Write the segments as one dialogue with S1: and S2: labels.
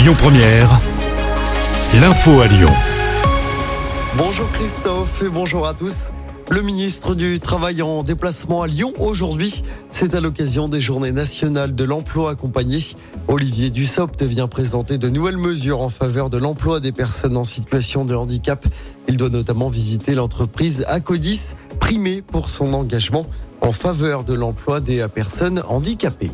S1: Lyon Première, l'info à Lyon.
S2: Bonjour Christophe et bonjour à tous. Le ministre du Travail en déplacement à Lyon aujourd'hui, c'est à l'occasion des journées nationales de l'emploi accompagné. Olivier Dussopt vient présenter de nouvelles mesures en faveur de l'emploi des personnes en situation de handicap. Il doit notamment visiter l'entreprise Acodis, primée pour son engagement en faveur de l'emploi des personnes handicapées.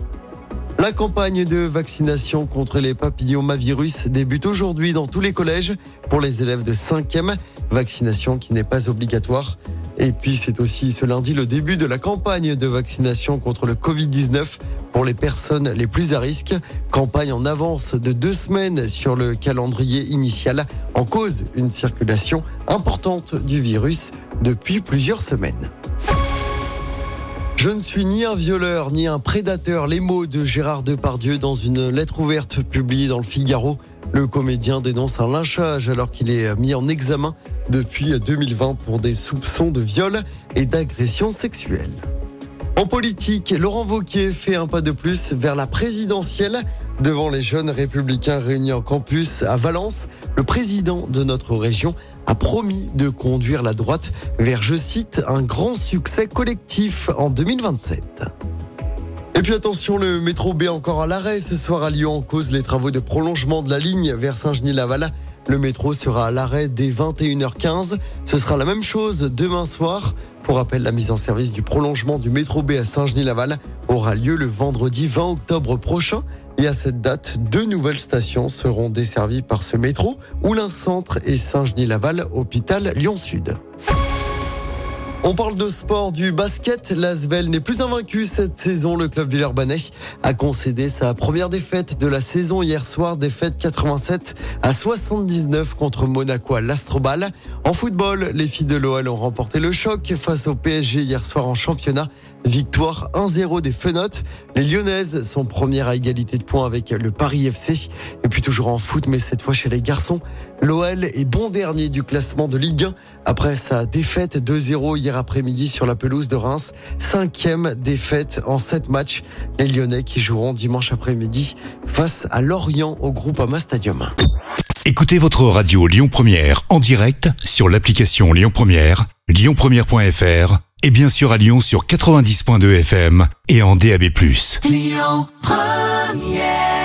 S2: La campagne de vaccination contre les papillomavirus débute aujourd'hui dans tous les collèges pour les élèves de 5e, vaccination qui n'est pas obligatoire. Et puis c'est aussi ce lundi le début de la campagne de vaccination contre le Covid-19 pour les personnes les plus à risque. Campagne en avance de deux semaines sur le calendrier initial en cause une circulation importante du virus depuis plusieurs semaines. Je ne suis ni un violeur ni un prédateur. Les mots de Gérard Depardieu dans une lettre ouverte publiée dans le Figaro. Le comédien dénonce un lynchage alors qu'il est mis en examen depuis 2020 pour des soupçons de viol et d'agression sexuelle. En politique, Laurent Vauquier fait un pas de plus vers la présidentielle. Devant les jeunes républicains réunis en campus à Valence, le président de notre région a promis de conduire la droite vers, je cite, un grand succès collectif en 2027. Et puis attention, le métro B encore à l'arrêt ce soir à Lyon en cause les travaux de prolongement de la ligne vers Saint-Genis-Laval. Le métro sera à l'arrêt dès 21h15. Ce sera la même chose demain soir. Pour rappel, la mise en service du prolongement du métro B à Saint-Genis-Laval aura lieu le vendredi 20 octobre prochain. Et à cette date, deux nouvelles stations seront desservies par ce métro, Oulin Centre et Saint-Genis-Laval, hôpital Lyon-Sud. On parle de sport, du basket. L'Asvel n'est plus invaincu cette saison. Le club Villeurbanais a concédé sa première défaite de la saison hier soir, défaite 87 à 79 contre Monaco à l'Astrobal. En football, les filles de l'OL ont remporté le choc face au PSG hier soir en championnat. Victoire 1-0 des Fenotes. Les Lyonnaises sont premières à égalité de points avec le Paris FC. Et puis toujours en foot, mais cette fois chez les garçons. L'OL est bon dernier du classement de Ligue 1 après sa défaite 2-0 hier après-midi sur la pelouse de Reims. Cinquième défaite en sept matchs. Les Lyonnais qui joueront dimanche après-midi face à Lorient au groupe Ama Stadium.
S1: Écoutez votre radio Lyon Première en direct sur l'application Lyon Première, lyonpremière.fr et bien sûr à Lyon sur 90.2 FM et en DAB+.
S3: Lyon Première